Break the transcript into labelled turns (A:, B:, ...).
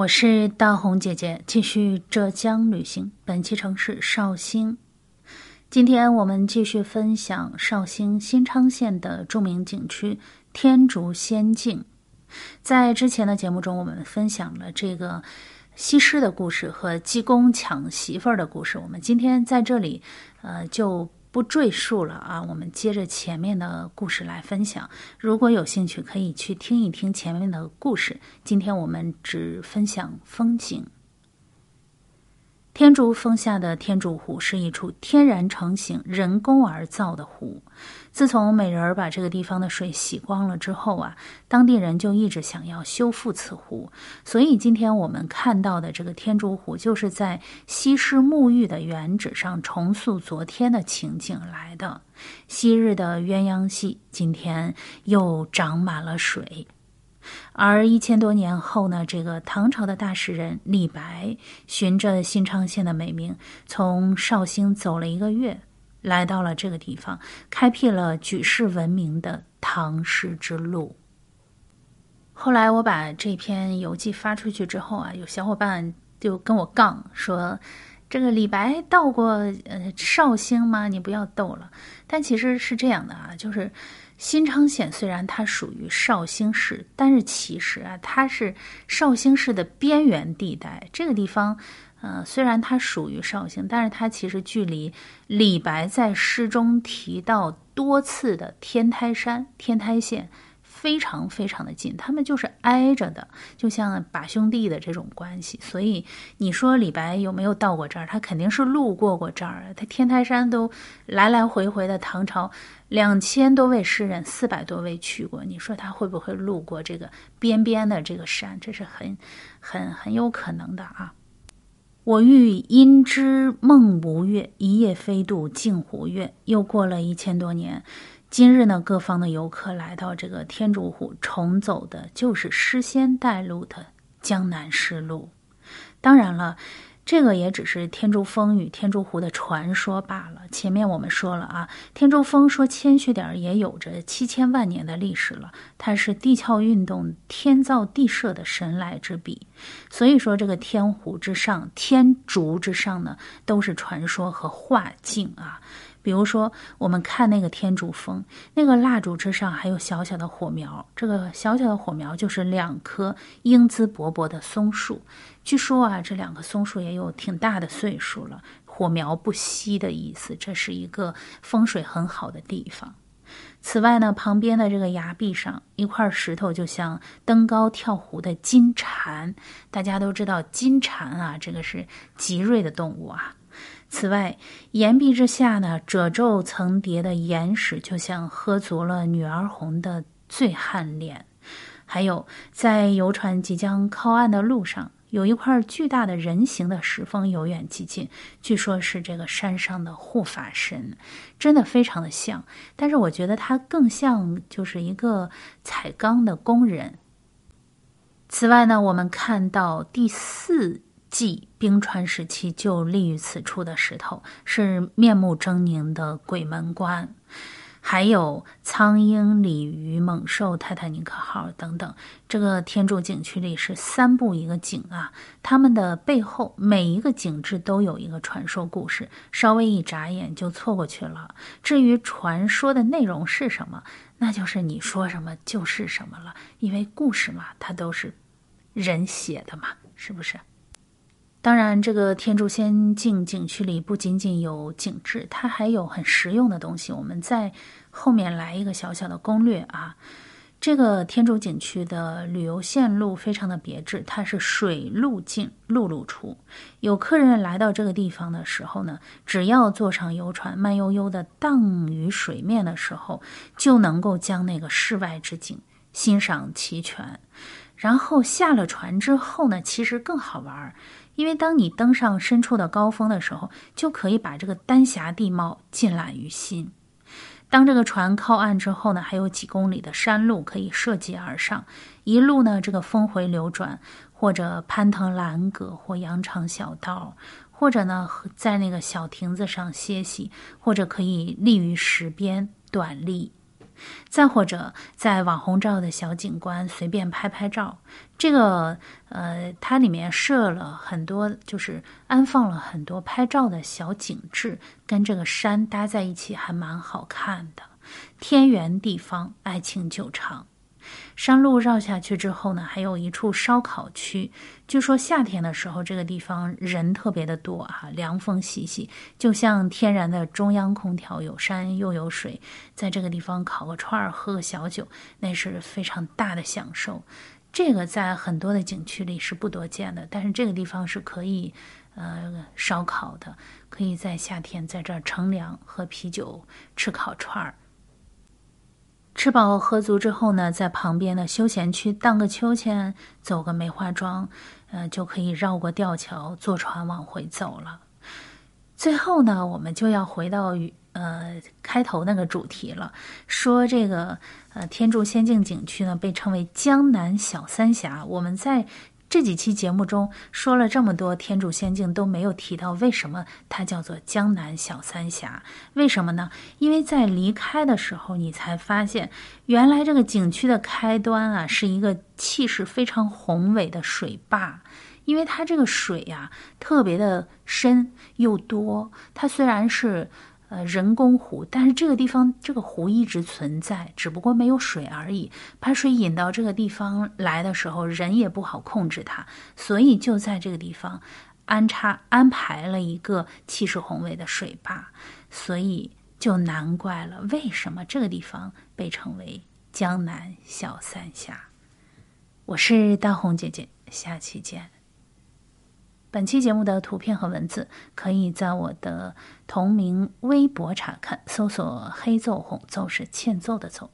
A: 我是大红姐姐，继续浙江旅行。本期城市绍兴。今天我们继续分享绍兴新昌县的著名景区天竺仙境。在之前的节目中，我们分享了这个西施的故事和济公抢媳妇儿的故事。我们今天在这里，呃，就。不赘述了啊，我们接着前面的故事来分享。如果有兴趣，可以去听一听前面的故事。今天我们只分享风景。天竺峰下的天竺湖是一处天然成型、人工而造的湖。自从美人儿把这个地方的水洗光了之后啊，当地人就一直想要修复此湖。所以今天我们看到的这个天竺湖，就是在西施沐浴的原址上重塑昨天的情景来的。昔日的鸳鸯戏，今天又长满了水。而一千多年后呢，这个唐朝的大诗人李白，循着新昌县的美名，从绍兴走了一个月，来到了这个地方，开辟了举世闻名的唐诗之路。后来我把这篇游记发出去之后啊，有小伙伴就跟我杠说：“这个李白到过呃绍兴吗？你不要逗了。”但其实是这样的啊，就是。新昌县虽然它属于绍兴市，但是其实啊，它是绍兴市的边缘地带。这个地方，呃，虽然它属于绍兴，但是它其实距离李白在诗中提到多次的天台山、天台县。非常非常的近，他们就是挨着的，就像把兄弟的这种关系。所以你说李白有没有到过这儿？他肯定是路过过这儿。他天台山都来来回回的，唐朝两千多位诗人，四百多位去过。你说他会不会路过这个边边的这个山？这是很很很有可能的啊！我欲因之梦吴越，一夜飞渡镜湖月。又过了一千多年。今日呢，各方的游客来到这个天竺湖，重走的就是诗仙带路的江南诗路。当然了，这个也只是天竺峰与天竺湖的传说罢了。前面我们说了啊，天竺峰说谦虚点儿，也有着七千万年的历史了。它是地壳运动、天造地设的神来之笔。所以说，这个天湖之上、天竺之上呢，都是传说和画境啊。比如说，我们看那个天竺峰，那个蜡烛之上还有小小的火苗，这个小小的火苗就是两棵英姿勃勃的松树。据说啊，这两棵松树也有挺大的岁数了，火苗不熄的意思，这是一个风水很好的地方。此外呢，旁边的这个崖壁上一块石头就像登高跳湖的金蝉，大家都知道金蝉啊，这个是极锐的动物啊。此外，岩壁之下呢，褶皱层叠的岩石就像喝足了女儿红的醉汉脸。还有，在游船即将靠岸的路上，有一块巨大的人形的石峰由远及近，据说是这个山上的护法神，真的非常的像。但是我觉得它更像就是一个采钢的工人。此外呢，我们看到第四。即冰川时期就立于此处的石头，是面目狰狞的鬼门关，还有苍鹰、鲤鱼、猛兽、泰坦尼克号等等。这个天柱景区里是三步一个景啊，他们的背后每一个景致都有一个传说故事，稍微一眨眼就错过去了。至于传说的内容是什么，那就是你说什么就是什么了，因为故事嘛，它都是人写的嘛，是不是？当然，这个天竺仙境景区里不仅仅有景致，它还有很实用的东西。我们在后面来一个小小的攻略啊。这个天竺景区的旅游线路非常的别致，它是水路进，陆路出。有客人来到这个地方的时候呢，只要坐上游船，慢悠悠的荡于水面的时候，就能够将那个世外之景欣赏齐全。然后下了船之后呢，其实更好玩儿。因为当你登上深处的高峰的时候，就可以把这个丹霞地貌尽览于心。当这个船靠岸之后呢，还有几公里的山路可以涉级而上，一路呢这个峰回流转，或者攀藤栏阁，或羊肠小道，或者呢在那个小亭子上歇息，或者可以立于石边短立。再或者在网红照的小景观随便拍拍照，这个呃，它里面设了很多，就是安放了很多拍照的小景致，跟这个山搭在一起，还蛮好看的。天圆地方，爱情久长。山路绕下去之后呢，还有一处烧烤区。据说夏天的时候，这个地方人特别的多啊，凉风习习，就像天然的中央空调，有山又有水，在这个地方烤个串儿，喝个小酒，那是非常大的享受。这个在很多的景区里是不多见的，但是这个地方是可以呃烧烤的，可以在夏天在这儿乘凉，喝啤酒，吃烤串儿。吃饱喝足之后呢，在旁边的休闲区荡个秋千，走个梅花桩，呃，就可以绕过吊桥，坐船往回走了。最后呢，我们就要回到呃开头那个主题了，说这个呃天柱仙境景区呢，被称为江南小三峡。我们在。这几期节目中说了这么多天柱仙境，都没有提到为什么它叫做江南小三峡？为什么呢？因为在离开的时候，你才发现，原来这个景区的开端啊，是一个气势非常宏伟的水坝。因为它这个水呀，特别的深又多。它虽然是。呃，人工湖，但是这个地方这个湖一直存在，只不过没有水而已。把水引到这个地方来的时候，人也不好控制它，所以就在这个地方安插安排了一个气势宏伟的水坝，所以就难怪了，为什么这个地方被称为江南小三峡。我是大红姐姐，下期见。本期节目的图片和文字可以在我的同名微博查看，搜索“黑奏红”，奏是欠揍的奏。